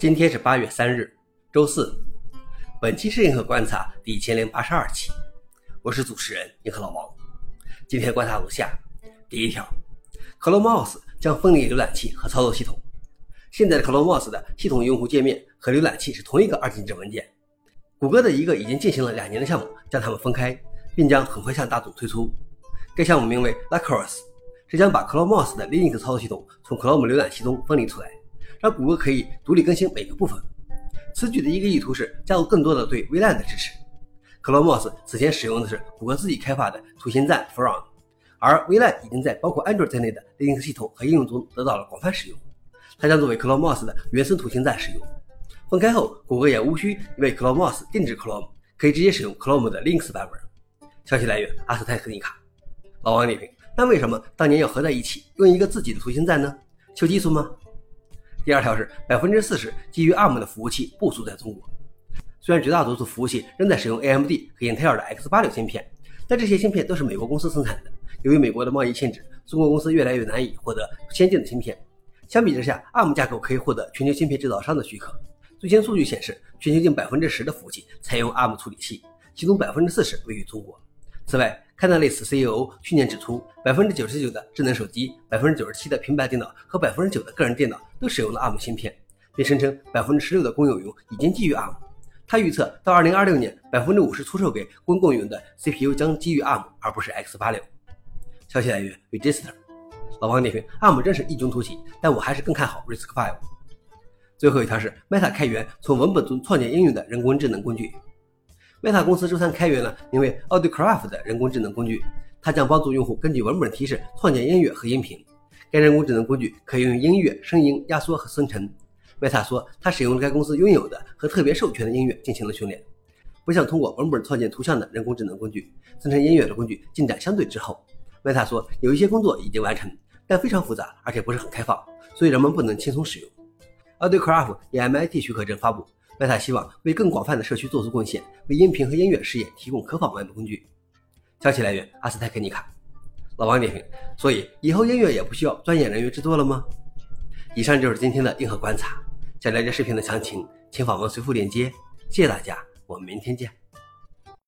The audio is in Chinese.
今天是八月三日，周四。本期是银河观察第一千零八十二期，我是主持人银河老王。今天观察如下：第一条，ChromeOS 将分离浏览器和操作系统。现在的 ChromeOS 的系统用户界面和浏览器是同一个二进制文件。谷歌的一个已经进行了两年的项目，将它们分开，并将很快向大众推出。该项目名为 Lacrosse，是将把 ChromeOS 的 Linux 操作系统从 Chrome 浏览器中分离出来。让谷歌可以独立更新每个部分。此举的一个意图是加入更多的对 VLAN 的支持。ChromeOS 此前使用的是谷歌自己开发的图形站 From，而 VLAN 已经在包括 Android 在内的 Linux 系统和应用中得到了广泛使用。它将作为 ChromeOS 的原生图形站使用。分开后，谷歌也无需为 ChromeOS 定制 Chrome，可以直接使用 Chrome 的 Linux 版本。消息来源：阿斯泰克尼卡。老王点评：那为什么当年要合在一起用一个自己的图形站呢？求技术吗？第二条是百分之四十基于 ARM 的服务器部署在中国。虽然绝大多数服务器仍在使用 AMD 和英特尔的 X86 芯片，但这些芯片都是美国公司生产的。由于美国的贸易限制，中国公司越来越难以获得先进的芯片。相比之下，ARM 架构可以获得全球芯片制造商的许可。最新数据显示，全球近百分之十的服务器采用 ARM 处理器，其中百分之四十位于中国。此外，开纳类似 CEO 去年指出，百分之九十九的智能手机、百分之九十七的平板电脑和百分之九的个人电脑都使用了 ARM 芯片，并声称百分之十六的公有云已经基于 ARM。他预测到二零二六年，百分之五十出售给公共云的 CPU 将基于 ARM 而不是 X 八六。消息来源：Register。老王点评：ARM 真是异军突起，但我还是更看好 RISC-V。最后一条是 Meta 开源从文本中创建应用的人工智能工具。Meta 公司周三开源了名为 AudioCraft 的人工智能工具，它将帮助用户根据文本提示创建音乐和音频。该人工智能工具可以用音乐、声音压缩和生成。Meta 说，他使用了该公司拥有的和特别授权的音乐进行了训练。不像通过文本创建图像的人工智能工具，生成音乐的工具进展相对滞后。Meta 说，有一些工作已经完成，但非常复杂，而且不是很开放，所以人们不能轻松使用。AudioCraft 以 MIT 许可证发布。Meta 希望为更广泛的社区做出贡献，为音频和音乐事业提供可访问的工具。消息来源：阿斯泰克尼卡。老王点评：所以以后音乐也不需要专业人员制作了吗？以上就是今天的硬核观察。想了解视频的详情，请访问随附链接。谢谢大家，我们明天见。